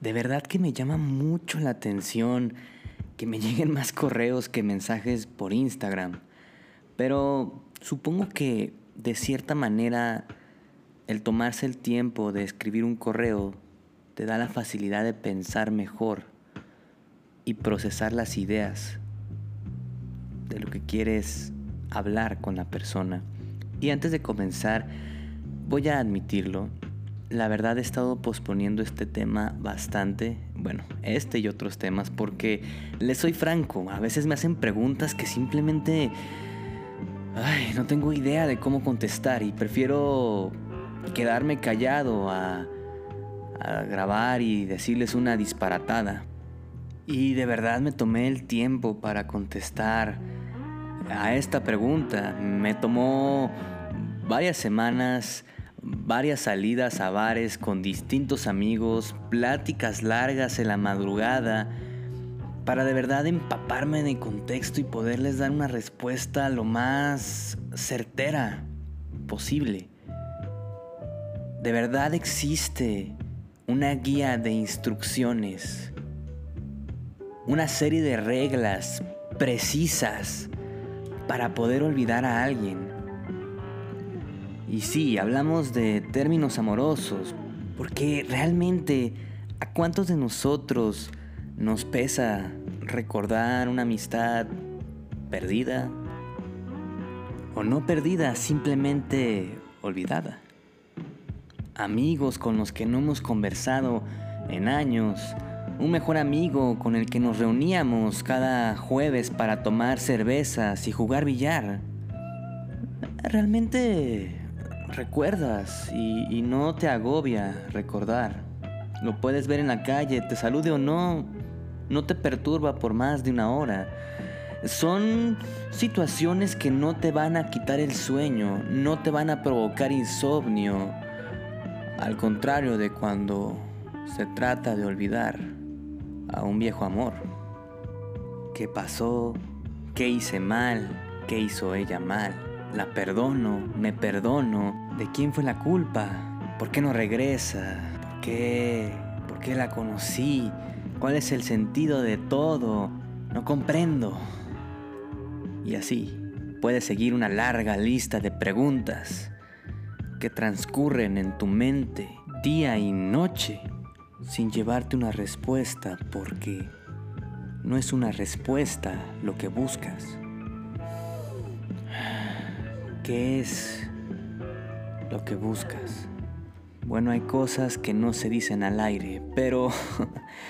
De verdad que me llama mucho la atención que me lleguen más correos que mensajes por Instagram. Pero supongo que de cierta manera el tomarse el tiempo de escribir un correo te da la facilidad de pensar mejor y procesar las ideas de lo que quieres hablar con la persona. Y antes de comenzar, voy a admitirlo, la verdad he estado posponiendo este tema bastante, bueno, este y otros temas, porque les soy franco, a veces me hacen preguntas que simplemente... Ay, no tengo idea de cómo contestar y prefiero quedarme callado a, a grabar y decirles una disparatada. Y de verdad me tomé el tiempo para contestar a esta pregunta. Me tomó varias semanas varias salidas a bares con distintos amigos, pláticas largas en la madrugada, para de verdad empaparme el contexto y poderles dar una respuesta lo más certera posible. De verdad existe una guía de instrucciones, una serie de reglas precisas para poder olvidar a alguien y sí, hablamos de términos amorosos, porque realmente a cuántos de nosotros nos pesa recordar una amistad perdida o no perdida, simplemente olvidada. Amigos con los que no hemos conversado en años, un mejor amigo con el que nos reuníamos cada jueves para tomar cervezas y jugar billar. Realmente recuerdas y, no te agobia recordar. Lo puedes ver en la calle, te salude o no, no te perturba por más de una hora. Son situaciones que no te van a quitar el sueño, no te van a provocar insomnio. Al contrario de cuando se trata de olvidar a un viejo amor. ¿Qué pasó? ¿Qué hice mal? ¿Qué hizo ella mal? La perdono, me perdono. ¿De quién fue la culpa? ¿Por qué no regresa? ¿Por qué? ¿Por qué la conocí? ¿Cuál es el sentido de todo? No comprendo. Y así puedes seguir una larga lista de preguntas que transcurren en tu mente día y noche sin llevarte una respuesta porque no es una respuesta lo que buscas. ¿Qué es lo que buscas? Bueno, hay cosas que no se dicen al aire, pero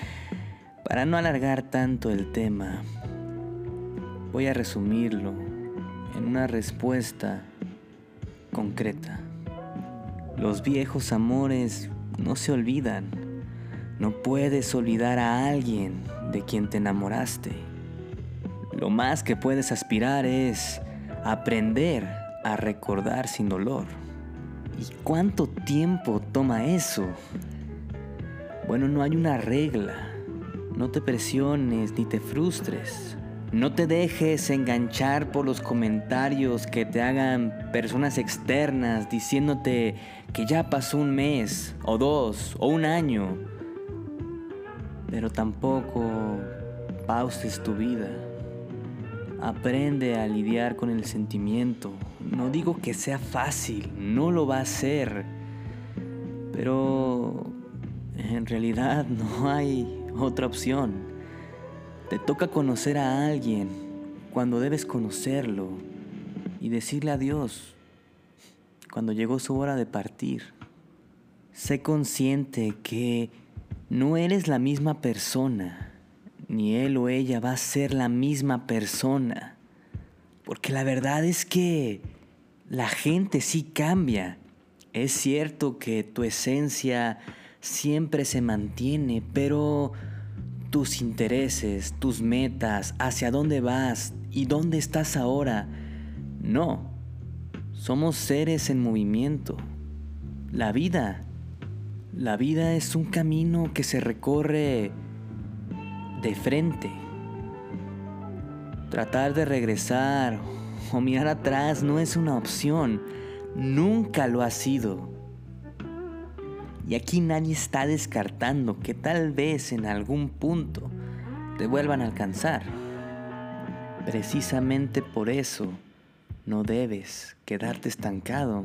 para no alargar tanto el tema, voy a resumirlo en una respuesta concreta. Los viejos amores no se olvidan. No puedes olvidar a alguien de quien te enamoraste. Lo más que puedes aspirar es aprender a recordar sin dolor. ¿Y cuánto tiempo toma eso? Bueno, no hay una regla. No te presiones ni te frustres. No te dejes enganchar por los comentarios que te hagan personas externas diciéndote que ya pasó un mes o dos o un año. Pero tampoco pauses tu vida. Aprende a lidiar con el sentimiento. No digo que sea fácil, no lo va a ser. Pero en realidad no hay otra opción. Te toca conocer a alguien cuando debes conocerlo y decirle adiós cuando llegó su hora de partir. Sé consciente que no eres la misma persona ni él o ella va a ser la misma persona. Porque la verdad es que la gente sí cambia. Es cierto que tu esencia siempre se mantiene, pero tus intereses, tus metas, hacia dónde vas y dónde estás ahora, no. Somos seres en movimiento. La vida, la vida es un camino que se recorre de frente. Tratar de regresar o mirar atrás no es una opción. Nunca lo ha sido. Y aquí nadie está descartando que tal vez en algún punto te vuelvan a alcanzar. Precisamente por eso no debes quedarte estancado.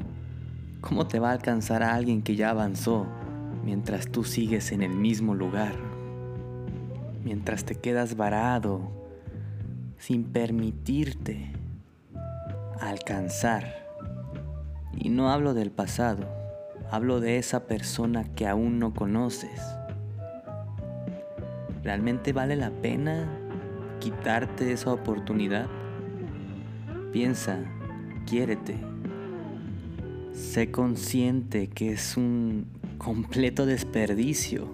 ¿Cómo te va a alcanzar a alguien que ya avanzó mientras tú sigues en el mismo lugar? Mientras te quedas varado sin permitirte alcanzar. Y no hablo del pasado, hablo de esa persona que aún no conoces. ¿Realmente vale la pena quitarte esa oportunidad? Piensa, quiérete. Sé consciente que es un completo desperdicio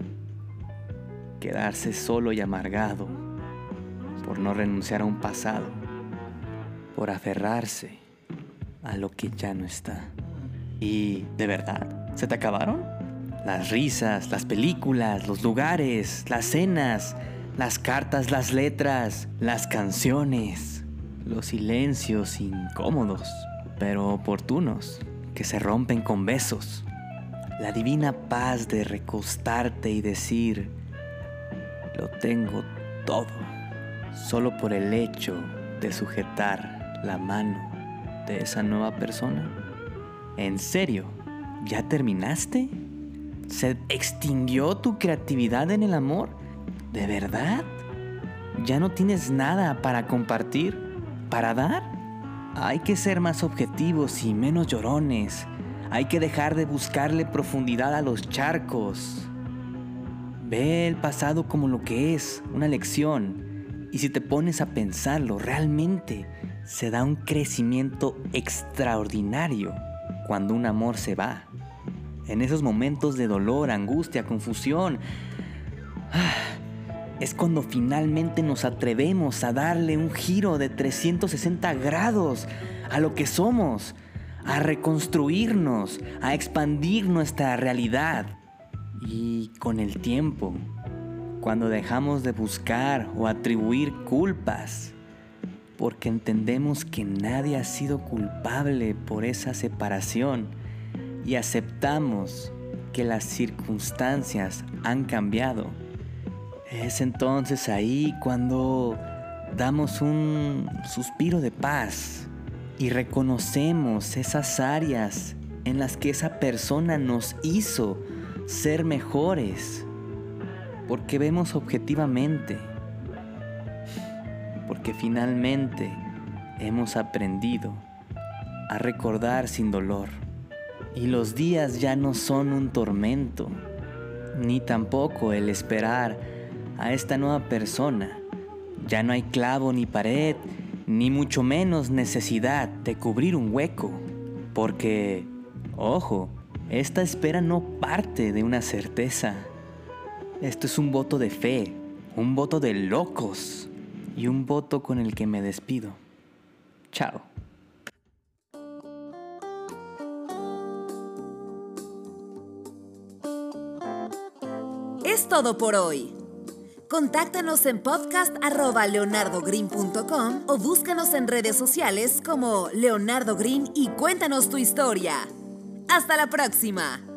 quedarse solo y amargado por no renunciar a un pasado, por aferrarse a lo que ya no está. ¿Y de verdad? ¿Se te acabaron? Las risas, las películas, los lugares, las cenas, las cartas, las letras, las canciones, los silencios incómodos, pero oportunos, que se rompen con besos. La divina paz de recostarte y decir, lo tengo todo, solo por el hecho de sujetar la mano de esa nueva persona. ¿En serio? ¿Ya terminaste? ¿Se extinguió tu creatividad en el amor? ¿De verdad? ¿Ya no tienes nada para compartir? ¿Para dar? Hay que ser más objetivos y menos llorones. Hay que dejar de buscarle profundidad a los charcos. Ve el pasado como lo que es, una lección. Y si te pones a pensarlo, realmente se da un crecimiento extraordinario cuando un amor se va. En esos momentos de dolor, angustia, confusión, ah, es cuando finalmente nos atrevemos a darle un giro de 360 grados a lo que somos, a reconstruirnos, a expandir nuestra realidad. Y con el tiempo, cuando dejamos de buscar o atribuir culpas, porque entendemos que nadie ha sido culpable por esa separación y aceptamos que las circunstancias han cambiado, es entonces ahí cuando damos un suspiro de paz y reconocemos esas áreas en las que esa persona nos hizo ser mejores, porque vemos objetivamente, porque finalmente hemos aprendido a recordar sin dolor. Y los días ya no son un tormento, ni tampoco el esperar a esta nueva persona. Ya no hay clavo ni pared, ni mucho menos necesidad de cubrir un hueco, porque, ojo, esta espera no parte de una certeza. Esto es un voto de fe, un voto de locos y un voto con el que me despido. Chao. Es todo por hoy. Contáctanos en podcast.leonardogreen.com o búscanos en redes sociales como Leonardo Green y cuéntanos tu historia. ¡Hasta la próxima!